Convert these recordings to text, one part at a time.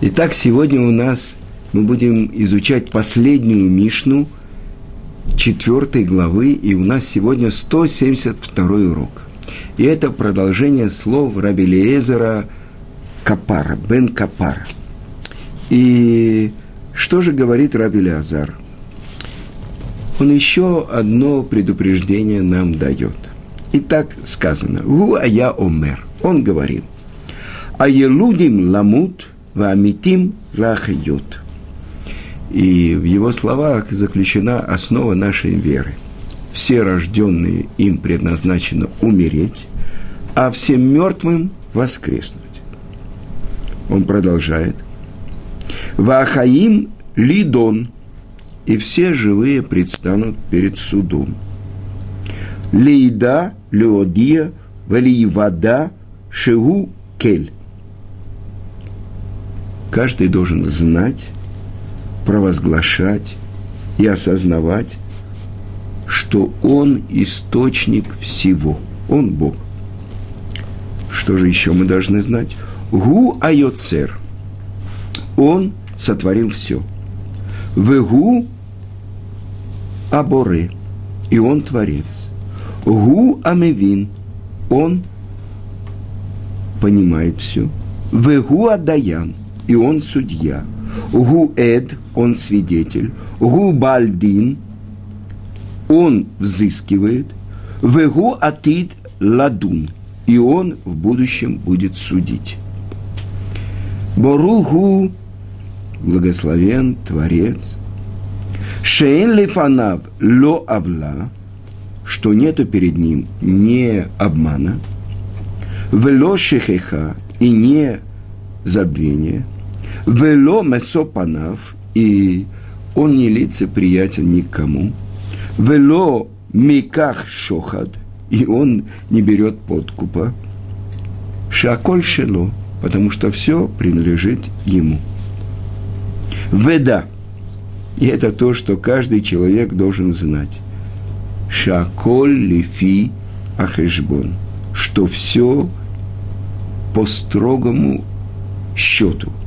Итак, сегодня у нас мы будем изучать последнюю Мишну четвертой главы, и у нас сегодня 172 урок. И это продолжение слов Раби Леезера Капара, Бен Капара. И что же говорит Раби Леазар? Он еще одно предупреждение нам дает. Итак, сказано, «Гу ая омер». Он говорил, «А елудим ламут – Вамитим лахайот. И в его словах заключена основа нашей веры. Все рожденные им предназначено умереть, а всем мертвым воскреснуть. Он продолжает. Вахаим лидон, и все живые предстанут перед судом. Лейда, леодия, валиевада, шегу, кель каждый должен знать, провозглашать и осознавать, что Он источник всего. Он Бог. Что же еще мы должны знать? Гу айоцер. Он сотворил все. Вегу аборы. И он творец. Гу амевин. Он понимает все. Вегу адаян и он судья. Гу эд, он свидетель. Гу бальдин, он взыскивает. Вегу атид ладун, и он в будущем будет судить. Боругу, благословен Творец. Шейн лифанав ло авла, что нету перед ним не обмана, вело шехеха и не забвения – Вело месопанав, и он не лицеприятен никому. Вело миках шохад, и он не берет подкупа. Шаколь шело, потому что все принадлежит ему. Веда, и это то, что каждый человек должен знать. Шаколь лифи ахешбон, что все по строгому счету –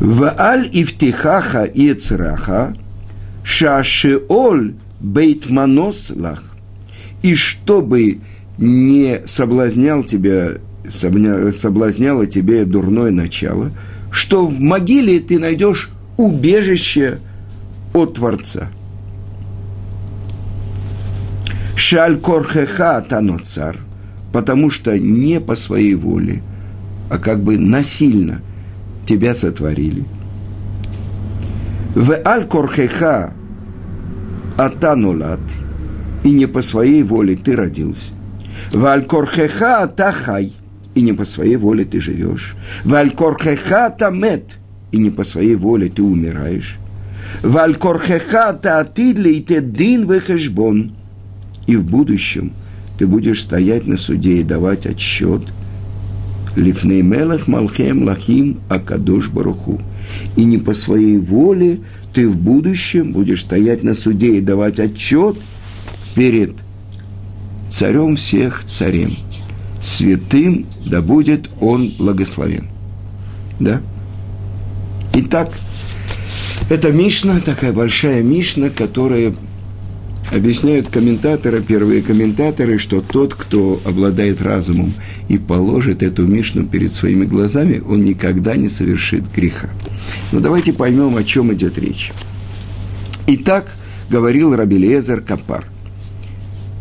Вааль ивтихаха и цраха, шашеоль бейтманос лах. И чтобы не соблазнял тебя, соблазняло тебе дурное начало, что в могиле ты найдешь убежище от Творца. Шаль корхеха таноцар, потому что не по своей воле, а как бы насильно – тебя сотворили. В аль-корхеха атанулат, и не по своей воле ты родился. В аль-корхеха атахай, и не по своей воле ты живешь. В аль-корхеха тамет, и не по своей воле ты умираешь. В аль-корхеха таатидли и те дин вехешбон, и в будущем ты будешь стоять на суде и давать отчет – Лифней Мелах Малхем Лахим Акадош Баруху. И не по своей воле ты в будущем будешь стоять на суде и давать отчет перед царем всех царем. Святым да будет он благословен. Да? Итак, это Мишна, такая большая Мишна, которая Объясняют комментаторы, первые комментаторы, что тот, кто обладает разумом и положит эту Мишну перед своими глазами, он никогда не совершит греха. Но давайте поймем, о чем идет речь. Итак, говорил Рабелезер Капар,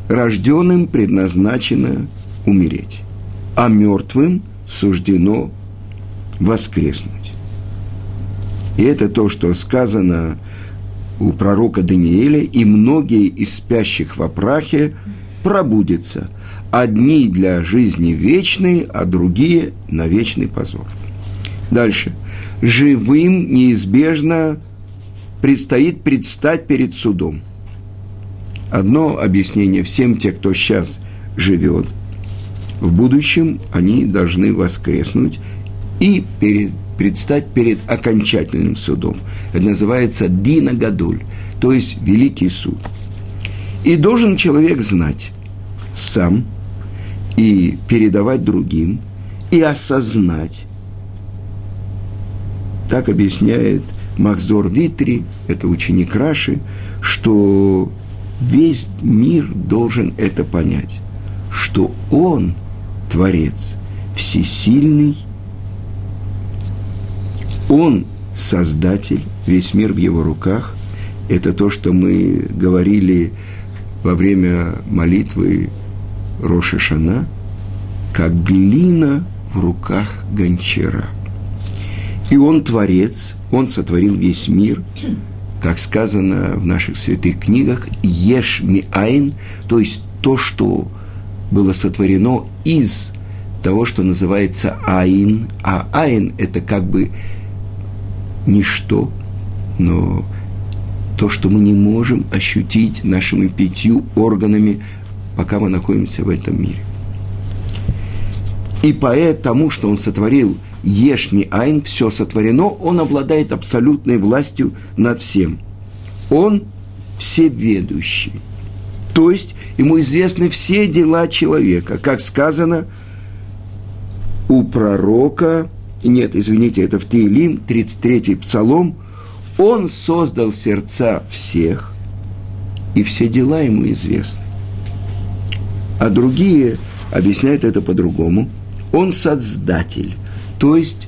рожденным предназначено умереть, а мертвым суждено воскреснуть. И это то, что сказано у пророка Даниэля, и многие из спящих в опрахе пробудятся. Одни для жизни вечной, а другие на вечный позор. Дальше. Живым неизбежно предстоит предстать перед судом. Одно объяснение всем те, кто сейчас живет, в будущем они должны воскреснуть и перед предстать перед окончательным судом. Это называется Дина Гадуль, то есть Великий суд. И должен человек знать сам и передавать другим, и осознать, Так объясняет Макзор Витри, это ученик Раши, что весь мир должен это понять, что он, Творец, всесильный, он Создатель, весь мир в его руках. Это то, что мы говорили во время молитвы Роша Шана, как глина в руках гончара. И он творец, он сотворил весь мир, как сказано в наших святых книгах, еш ми айн, то есть то, что было сотворено из того, что называется айн, а айн – это как бы ничто, но то, что мы не можем ощутить нашими пятью органами, пока мы находимся в этом мире. И поэтому, что он сотворил Ешми Айн, все сотворено, он обладает абсолютной властью над всем. Он всеведущий. То есть ему известны все дела человека. Как сказано у пророка нет, извините, это в Теилим, 33-й псалом, он создал сердца всех, и все дела ему известны. А другие объясняют это по-другому. Он создатель. То есть,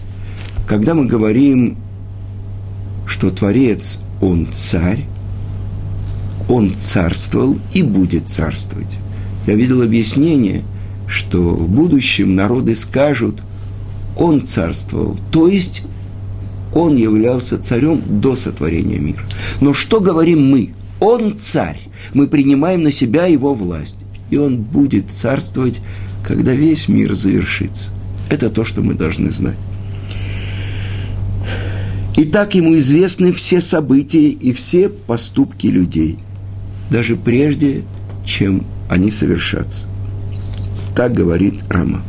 когда мы говорим, что Творец, он царь, он царствовал и будет царствовать. Я видел объяснение, что в будущем народы скажут – он царствовал, то есть он являлся царем до сотворения мира. Но что говорим мы? Он царь. Мы принимаем на себя его власть. И он будет царствовать, когда весь мир завершится. Это то, что мы должны знать. И так ему известны все события и все поступки людей, даже прежде, чем они совершатся. Так говорит Рама.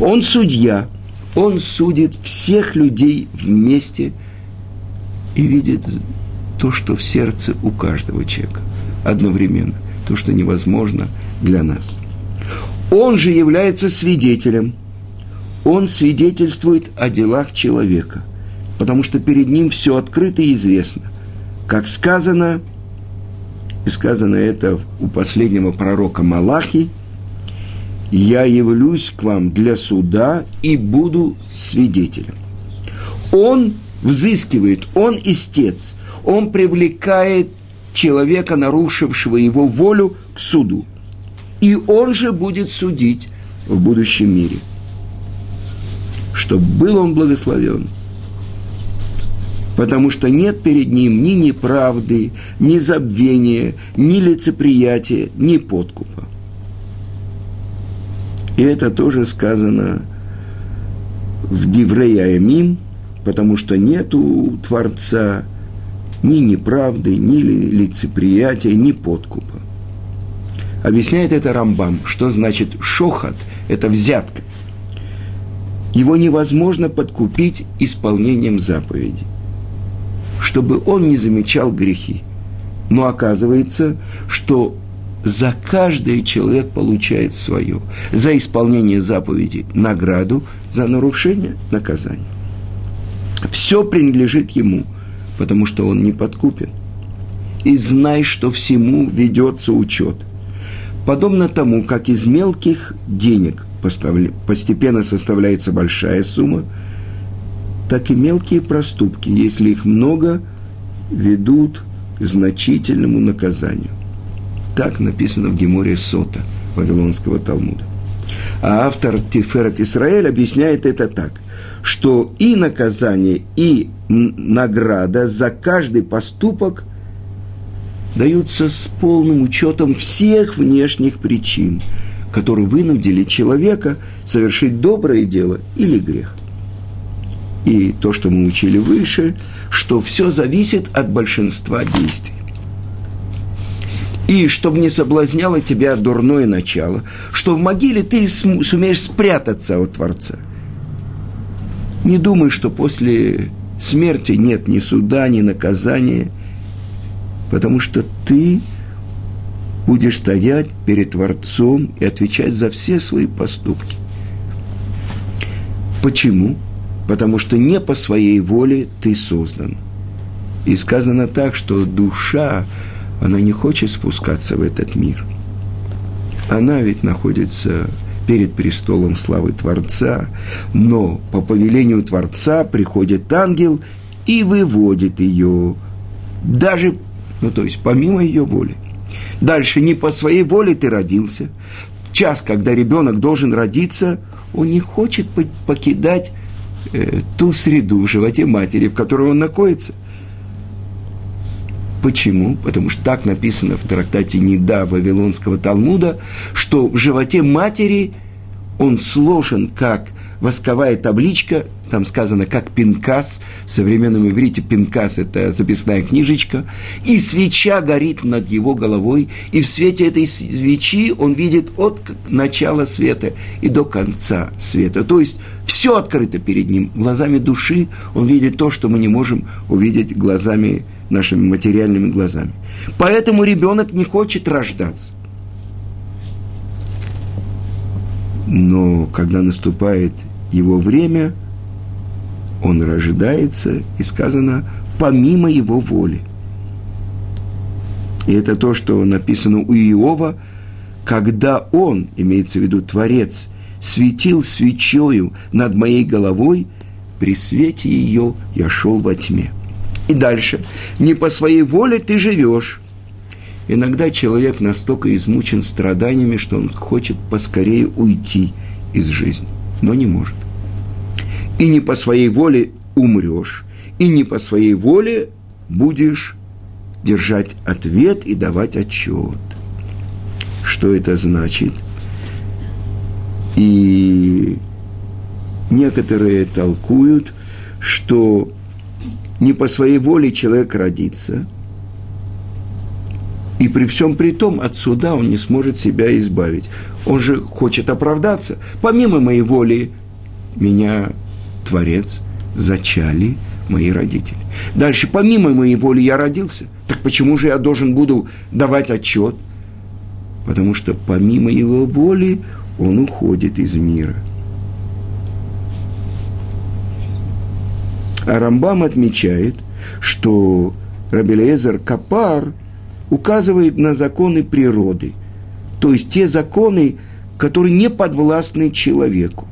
Он судья – он судит всех людей вместе и видит то, что в сердце у каждого человека одновременно, то, что невозможно для нас. Он же является свидетелем. Он свидетельствует о делах человека, потому что перед ним все открыто и известно. Как сказано, и сказано это у последнего пророка Малахи, я явлюсь к вам для суда и буду свидетелем. Он взыскивает, он истец, он привлекает человека, нарушившего его волю, к суду. И он же будет судить в будущем мире. Чтобы был он благословен. Потому что нет перед ним ни неправды, ни забвения, ни лицеприятия, ни подкупа. И это тоже сказано в Диврей Аямим, потому что нету Творца ни неправды, ни лицеприятия, ни подкупа. Объясняет это Рамбам, что значит шохат – это взятка. Его невозможно подкупить исполнением заповеди, чтобы он не замечал грехи. Но оказывается, что за каждый человек получает свое. За исполнение заповеди награду, за нарушение наказание. Все принадлежит ему, потому что он не подкупен. И знай, что всему ведется учет. Подобно тому, как из мелких денег постепенно составляется большая сумма, так и мелкие проступки, если их много, ведут к значительному наказанию. Так написано в Геморе Сота Вавилонского Талмуда. А автор Тиферет Исраэль объясняет это так, что и наказание, и награда за каждый поступок даются с полным учетом всех внешних причин, которые вынудили человека совершить доброе дело или грех. И то, что мы учили выше, что все зависит от большинства действий и чтобы не соблазняло тебя дурное начало, что в могиле ты сумеешь спрятаться от Творца. Не думай, что после смерти нет ни суда, ни наказания, потому что ты будешь стоять перед Творцом и отвечать за все свои поступки. Почему? потому что не по своей воле ты создан. И сказано так, что душа, она не хочет спускаться в этот мир. Она ведь находится перед престолом славы Творца, но по повелению Творца приходит ангел и выводит ее, даже, ну то есть помимо ее воли. Дальше, не по своей воле ты родился. В час, когда ребенок должен родиться, он не хочет покидать э, ту среду в животе матери, в которой он находится. Почему? Потому что так написано в трактате Неда Вавилонского Талмуда, что в животе матери он сложен как восковая табличка, там сказано как пинкас, в современном иврите пинкас – это записная книжечка, и свеча горит над его головой, и в свете этой свечи он видит от начала света и до конца света. То есть все открыто перед ним. Глазами души он видит то, что мы не можем увидеть глазами, нашими материальными глазами. Поэтому ребенок не хочет рождаться. Но когда наступает его время, он рождается, и сказано, помимо его воли. И это то, что написано у Иова, когда он, имеется в виду Творец, светил свечою над моей головой, при свете ее я шел во тьме. И дальше. Не по своей воле ты живешь. Иногда человек настолько измучен страданиями, что он хочет поскорее уйти из жизни, но не может. И не по своей воле умрешь, и не по своей воле будешь держать ответ и давать отчет. Что это значит? И некоторые толкуют, что не по своей воле человек родится – и при всем при том от суда он не сможет себя избавить. Он же хочет оправдаться. Помимо моей воли, меня Творец зачали мои родители. Дальше, помимо моей воли я родился. Так почему же я должен буду давать отчет? Потому что помимо его воли он уходит из мира. А Рамбам отмечает, что Рабелезер Капар – указывает на законы природы, то есть те законы, которые не подвластны человеку.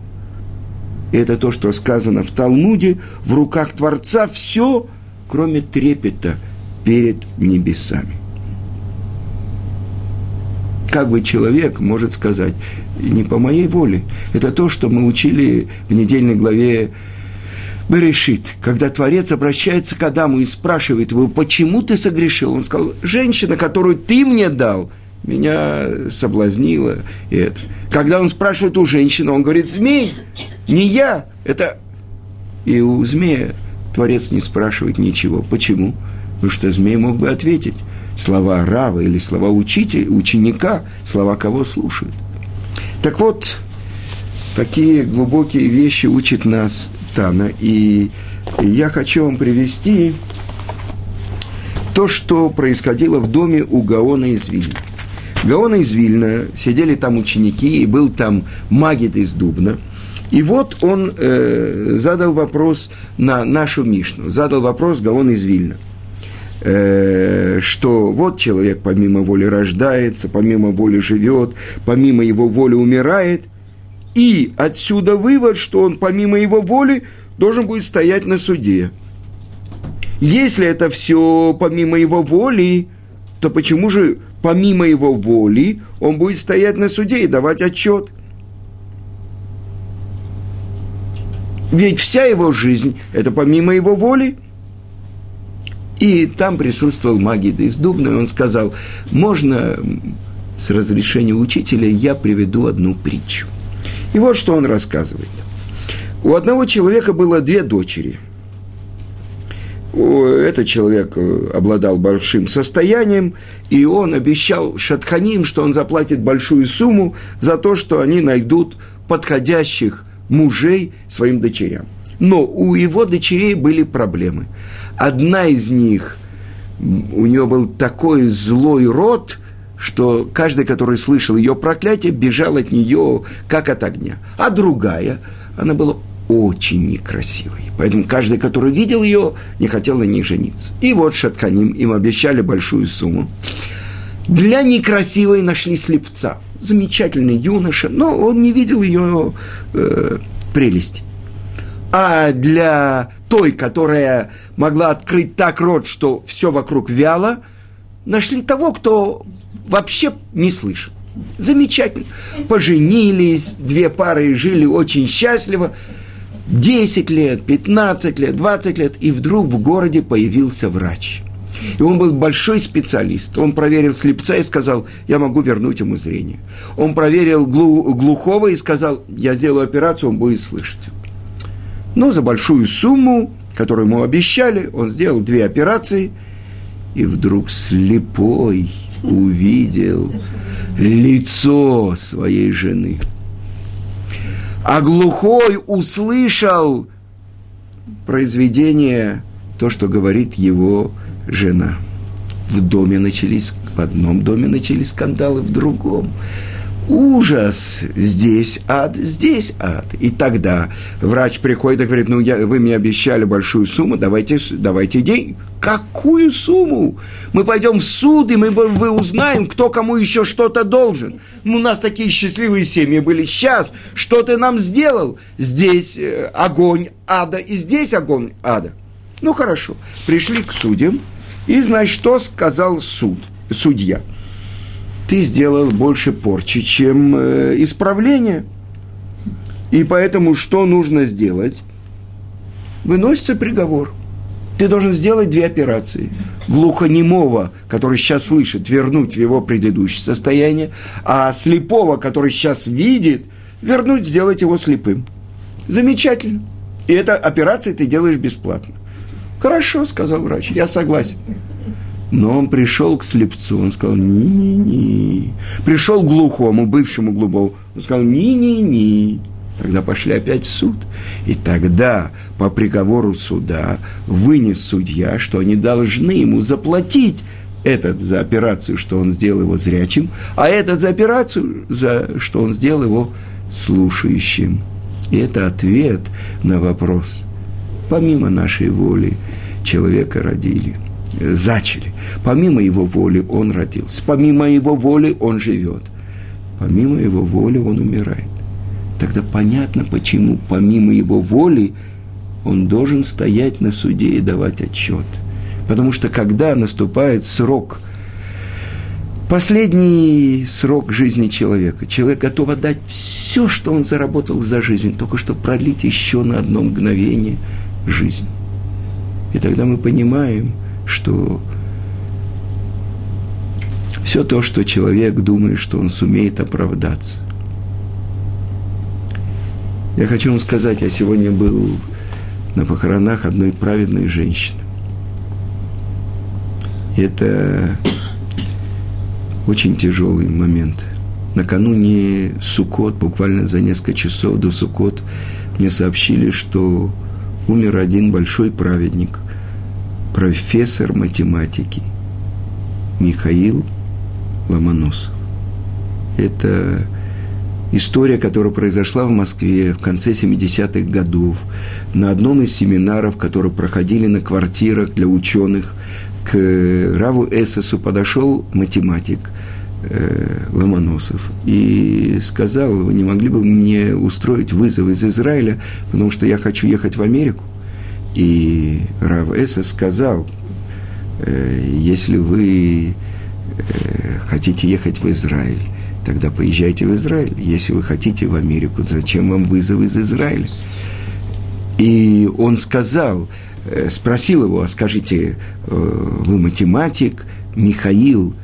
Это то, что сказано в Талмуде, в руках Творца все, кроме трепета перед небесами. Как бы человек может сказать, не по моей воле. Это то, что мы учили в недельной главе Берешит, когда Творец обращается к Адаму и спрашивает его, почему ты согрешил? Он сказал, женщина, которую ты мне дал, меня соблазнила. И это. Когда он спрашивает у женщины, он говорит, змей, не я, это... И у змея Творец не спрашивает ничего. Почему? Потому что змей мог бы ответить. Слова Рава или слова учителя, ученика, слова кого слушают. Так вот, такие глубокие вещи учит нас Тана. И я хочу вам привести то, что происходило в доме у Гаона из Вильна. Гаона из Вильна, сидели там ученики, и был там магит из Дубна. И вот он э, задал вопрос на нашу Мишну, задал вопрос Гаон из Вильна э, что вот человек помимо воли рождается, помимо воли живет, помимо его воли умирает – и отсюда вывод, что он помимо его воли должен будет стоять на суде. Если это все помимо его воли, то почему же помимо его воли он будет стоять на суде и давать отчет? Ведь вся его жизнь – это помимо его воли. И там присутствовал Магид из Дубна, и он сказал, можно с разрешения учителя я приведу одну притчу. И вот что он рассказывает. У одного человека было две дочери. Этот человек э, обладал большим состоянием, и он обещал Шатханим, что он заплатит большую сумму за то, что они найдут подходящих мужей своим дочерям. Но у его дочерей были проблемы. Одна из них, у нее был такой злой род – что каждый, который слышал ее проклятие, бежал от нее как от огня. А другая, она была очень некрасивой. Поэтому каждый, который видел ее, не хотел на ней жениться. И вот Шатханим им обещали большую сумму. Для некрасивой нашли слепца. Замечательный юноша, но он не видел ее э, прелести. А для той, которая могла открыть так рот, что все вокруг вяло, нашли того, кто вообще не слышал. Замечательно. Поженились, две пары жили очень счастливо. 10 лет, 15 лет, 20 лет, и вдруг в городе появился врач. И он был большой специалист. Он проверил слепца и сказал, я могу вернуть ему зрение. Он проверил глухого и сказал, я сделаю операцию, он будет слышать. Но за большую сумму, которую ему обещали, он сделал две операции, и вдруг слепой увидел лицо своей жены – а глухой услышал произведение, то, что говорит его жена. В доме начались, в одном доме начались скандалы, в другом ужас, здесь ад, здесь ад. И тогда врач приходит и говорит, ну, я, вы мне обещали большую сумму, давайте, давайте деньги. Какую сумму? Мы пойдем в суд, и мы, вы узнаем, кто кому еще что-то должен. У нас такие счастливые семьи были. Сейчас, что ты нам сделал? Здесь э, огонь ада, и здесь огонь ада. Ну, хорошо. Пришли к судьям, и, значит, что сказал суд, судья – ты сделал больше порчи, чем э, исправление. И поэтому что нужно сделать? Выносится приговор. Ты должен сделать две операции. Глухонемого, который сейчас слышит, вернуть в его предыдущее состояние, а слепого, который сейчас видит, вернуть, сделать его слепым. Замечательно. И эта операция ты делаешь бесплатно. Хорошо, сказал врач, я согласен. Но он пришел к слепцу, он сказал, ни-ни-ни. Пришел к глухому, бывшему глубокому, он сказал, ни-ни-ни. Тогда пошли опять в суд. И тогда по приговору суда вынес судья, что они должны ему заплатить этот за операцию, что он сделал его зрячим, а этот за операцию, за что он сделал его слушающим. И это ответ на вопрос. Помимо нашей воли человека родили – зачали. Помимо его воли он родился. Помимо его воли он живет. Помимо его воли он умирает. Тогда понятно, почему помимо его воли он должен стоять на суде и давать отчет. Потому что когда наступает срок, последний срок жизни человека, человек готов отдать все, что он заработал за жизнь, только чтобы продлить еще на одно мгновение жизнь. И тогда мы понимаем – что все то, что человек думает, что он сумеет оправдаться. Я хочу вам сказать, я сегодня был на похоронах одной праведной женщины. И это очень тяжелый момент. Накануне Сукот, буквально за несколько часов до Сукот, мне сообщили, что умер один большой праведник – профессор математики Михаил Ломоносов. Это история, которая произошла в Москве в конце 70-х годов на одном из семинаров, которые проходили на квартирах для ученых. К Раву Эссесу подошел математик э, Ломоносов и сказал, вы не могли бы мне устроить вызов из Израиля, потому что я хочу ехать в Америку. И Рав Эса сказал, э, если вы э, хотите ехать в Израиль, тогда поезжайте в Израиль. Если вы хотите в Америку, зачем вам вызов из Израиля? И он сказал, э, спросил его, а скажите, вы математик, Михаил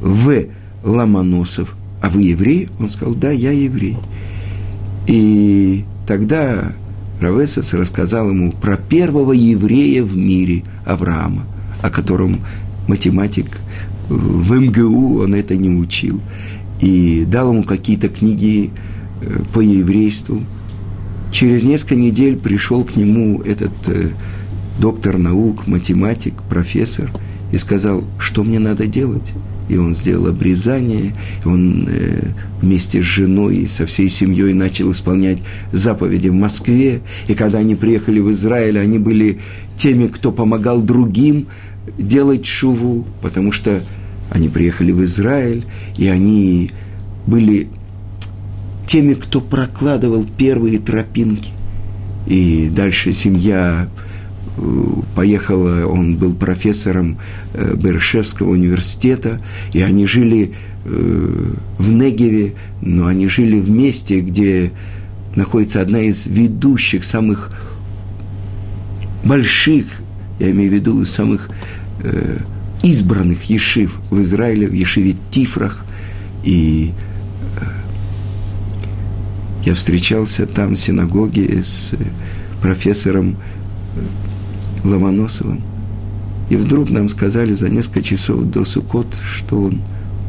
В. Ломоносов, а вы еврей? Он сказал, да, я еврей. И тогда Равесес рассказал ему про первого еврея в мире, Авраама, о котором математик в МГУ он это не учил. И дал ему какие-то книги э, по еврейству. Через несколько недель пришел к нему этот э, доктор наук, математик, профессор, и сказал, что мне надо делать. И он сделал обрезание, он э, вместе с женой и со всей семьей начал исполнять заповеди в Москве, и когда они приехали в Израиль, они были теми, кто помогал другим делать шуву, потому что они приехали в Израиль, и они были теми, кто прокладывал первые тропинки. И дальше семья поехала, он был профессором э, Бершевского университета, и они жили э, в Негеве, но они жили в месте, где находится одна из ведущих, самых больших, я имею в виду, самых избранных ешив в Израиле, в ешиве Тифрах. И я встречался там в синагоге с профессором Ломоносовым. И вдруг нам сказали за несколько часов до Сукот, что он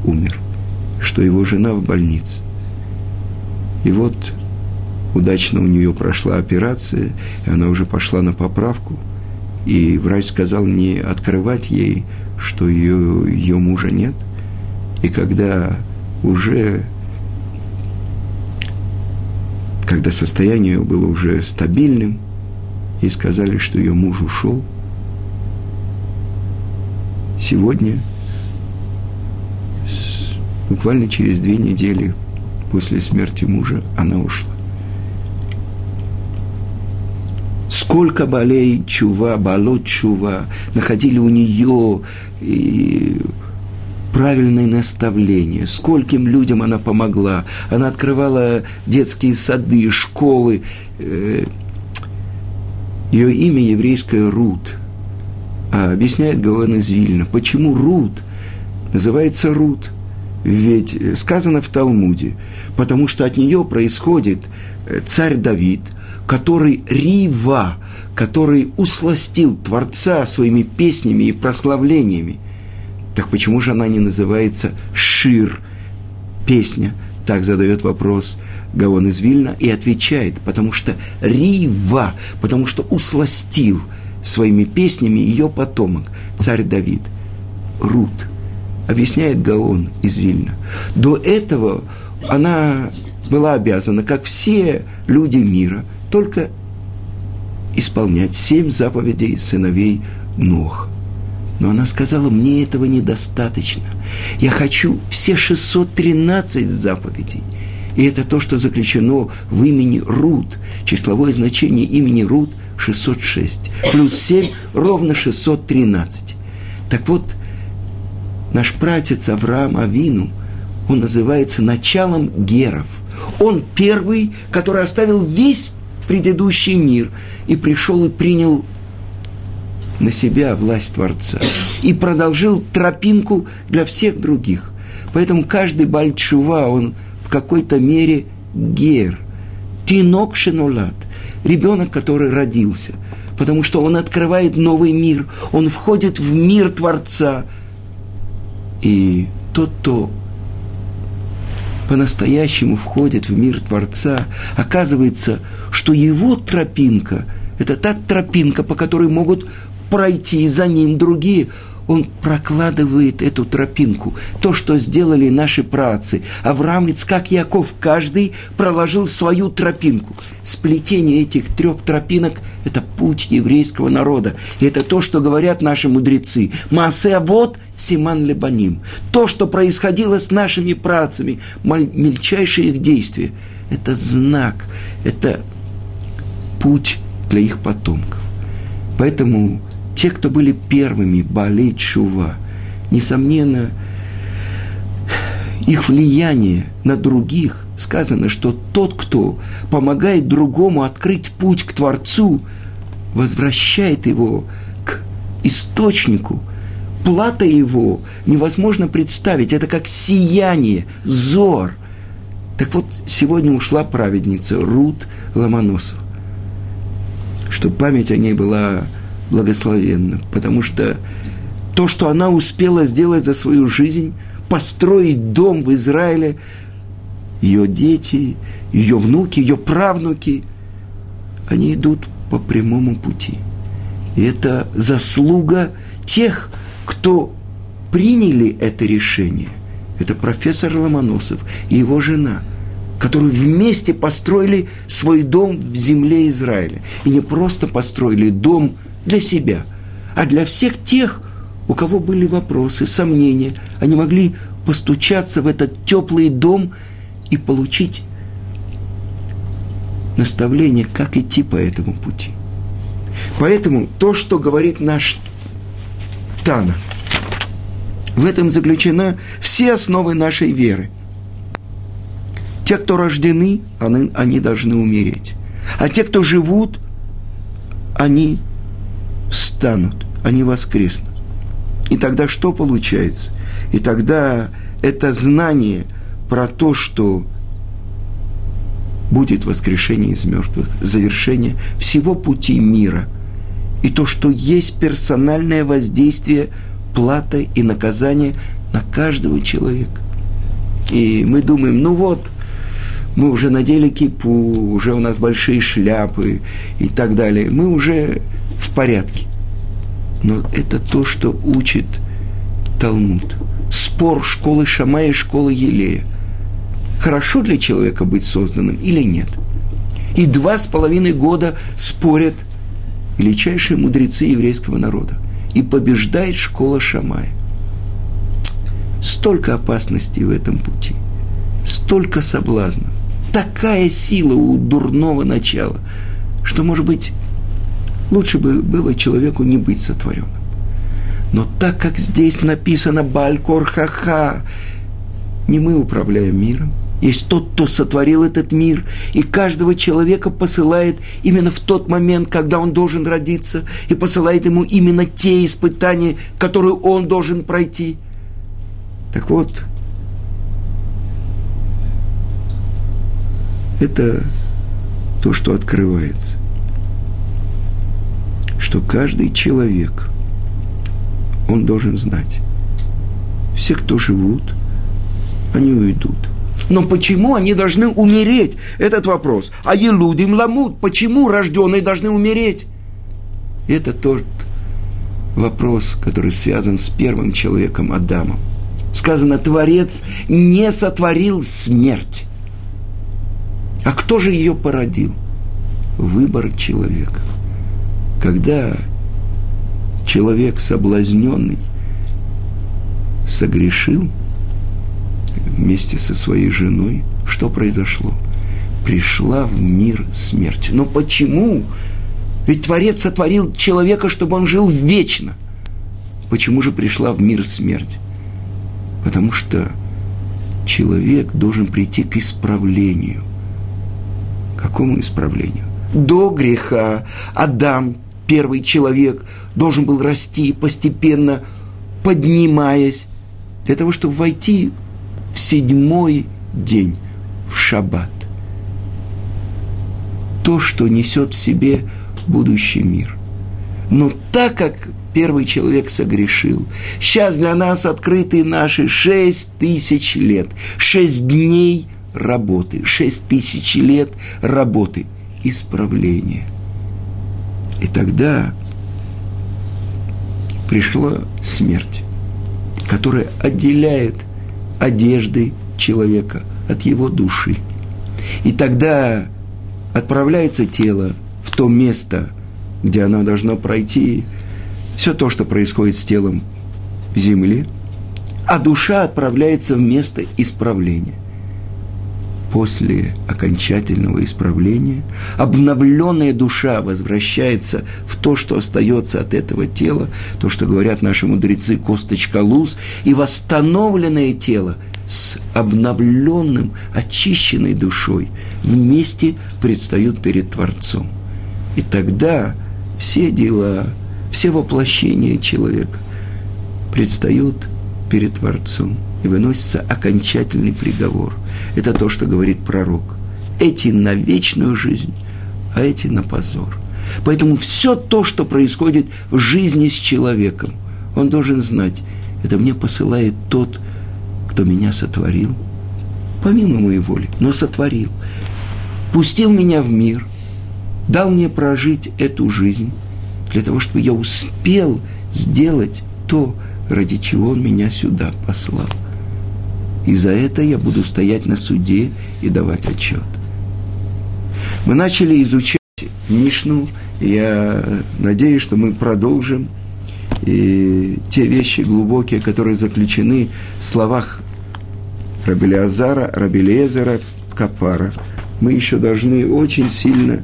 умер, что его жена в больнице. И вот удачно у нее прошла операция, и она уже пошла на поправку. И врач сказал не открывать ей, что ее, ее мужа нет. И когда уже когда состояние было уже стабильным, и сказали, что ее муж ушел. Сегодня, буквально через две недели после смерти мужа, она ушла. Сколько болей чува, болот чува, находили у нее и правильные наставления, скольким людям она помогла. Она открывала детские сады, школы. Э, Ее имя еврейское Рут. А объясняет Гаон из Вильна, почему Рут называется Рут. Ведь сказано в Талмуде, потому что от нее происходит э, царь Давид, который Рива, который усластил Творца своими песнями и прославлениями – так почему же она не называется «Шир» – песня? Так задает вопрос Гавон из Вильна и отвечает, потому что Рива, потому что усластил своими песнями ее потомок, царь Давид, Рут. Объясняет Гаон из Вильна. До этого она была обязана, как все люди мира, только исполнять семь заповедей сыновей Ноха. Но она сказала, мне этого недостаточно. Я хочу все 613 заповедей. И это то, что заключено в имени Рут. Числовое значение имени Рут 606. Плюс 7 ровно 613. Так вот, наш пратец Авраам Авину, он называется началом геров. Он первый, который оставил весь предыдущий мир и пришел и принял на себя власть Творца. И продолжил тропинку для всех других. Поэтому каждый Бальчува, он в какой-то мере гер, тинок шенулат, ребенок, который родился, потому что он открывает новый мир, он входит в мир Творца. И тот, кто по-настоящему входит в мир Творца, оказывается, что его тропинка – это та тропинка, по которой могут пройти за ним другие. Он прокладывает эту тропинку. То, что сделали наши працы. Авраам, Ицкак, Яков, каждый проложил свою тропинку. Сплетение этих трех тропинок – это путь еврейского народа. И это то, что говорят наши мудрецы. Маасе вот Симан Лебаним. То, что происходило с нашими працами, мельчайшие их действия – это знак, это путь для их потомков. Поэтому те, кто были первыми, Балей Чува, несомненно, их влияние на других, сказано, что тот, кто помогает другому открыть путь к Творцу, возвращает его к источнику, плата его невозможно представить. Это как сияние, зор. Так вот, сегодня ушла праведница Рут Ломоносова. Чтобы память о ней была благословенна, потому что то, что она успела сделать за свою жизнь, построить дом в Израиле, ее дети, ее внуки, ее правнуки, они идут по прямому пути. И это заслуга тех, кто приняли это решение. Это профессор Ломоносов и его жена, которые вместе построили свой дом в земле Израиля. И не просто построили дом для себя, а для всех тех, у кого были вопросы, сомнения. Они могли постучаться в этот теплый дом и получить наставление, как идти по этому пути. Поэтому то, что говорит наш Тана, в этом заключена все основы нашей веры. Те, кто рождены, они, они должны умереть. А те, кто живут, они встанут, они воскреснут. И тогда что получается? И тогда это знание про то, что будет воскрешение из мертвых, завершение всего пути мира. И то, что есть персональное воздействие, плата и наказание на каждого человека. И мы думаем, ну вот, мы уже надели кипу, уже у нас большие шляпы и так далее. Мы уже в порядке. Но это то, что учит Талмуд. Спор школы Шамая и школы Елея – хорошо для человека быть созданным или нет. И два с половиной года спорят величайшие мудрецы еврейского народа. И побеждает школа Шамая. Столько опасностей в этом пути, столько соблазнов, такая сила у дурного начала, что, может быть, лучше бы было человеку не быть сотворенным. Но так как здесь написано Балькор-ха-ха, не мы управляем миром, есть тот, кто сотворил этот мир, и каждого человека посылает именно в тот момент, когда он должен родиться, и посылает ему именно те испытания, которые он должен пройти. Так вот, это то, что открывается, что каждый человек, он должен знать, все, кто живут, они уйдут – но почему они должны умереть? Этот вопрос. А елудим ламут. Почему рожденные должны умереть? Это тот вопрос, который связан с первым человеком Адамом. Сказано, Творец не сотворил смерть. А кто же ее породил? Выбор человека. Когда человек соблазненный согрешил – вместе со своей женой, что произошло? Пришла в мир смерть. Но почему? Ведь Творец сотворил человека, чтобы он жил вечно. Почему же пришла в мир смерть? Потому что человек должен прийти к исправлению. Какому исправлению? До греха Адам, первый человек, должен был расти постепенно, поднимаясь, для того, чтобы войти в седьмой день, в шаббат. То, что несет в себе будущий мир. Но так как первый человек согрешил, сейчас для нас открыты наши шесть тысяч лет, шесть дней работы, шесть тысяч лет работы, исправления. И тогда пришла смерть, которая отделяет одежды человека, от его души. И тогда отправляется тело в то место, где оно должно пройти все то, что происходит с телом в земле, а душа отправляется в место исправления – после окончательного исправления обновленная душа возвращается в то, что остается от этого тела, то, что говорят наши мудрецы, косточка луз, и восстановленное тело с обновленным, очищенной душой вместе предстают перед Творцом. И тогда все дела, все воплощения человека предстают перед Творцом – и выносится окончательный приговор. Это то, что говорит пророк. Эти на вечную жизнь, а эти на позор. Поэтому все то, что происходит в жизни с человеком, он должен знать, это мне посылает тот, кто меня сотворил, помимо моей воли, но сотворил. Пустил меня в мир, дал мне прожить эту жизнь, для того, чтобы я успел сделать то, ради чего Он меня сюда послал. И за это я буду стоять на суде и давать отчет. Мы начали изучать Мишну, и я надеюсь, что мы продолжим и те вещи глубокие, которые заключены в словах Рабелиазара, Рабелиезера, Капара, мы еще должны очень сильно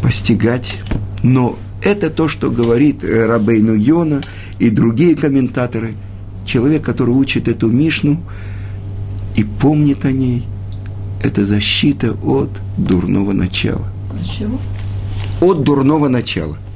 постигать. Но это то, что говорит Рабейну Йона и другие комментаторы. Человек, который учит эту Мишну и помнит о ней, это защита от дурного начала. От чего? От дурного начала –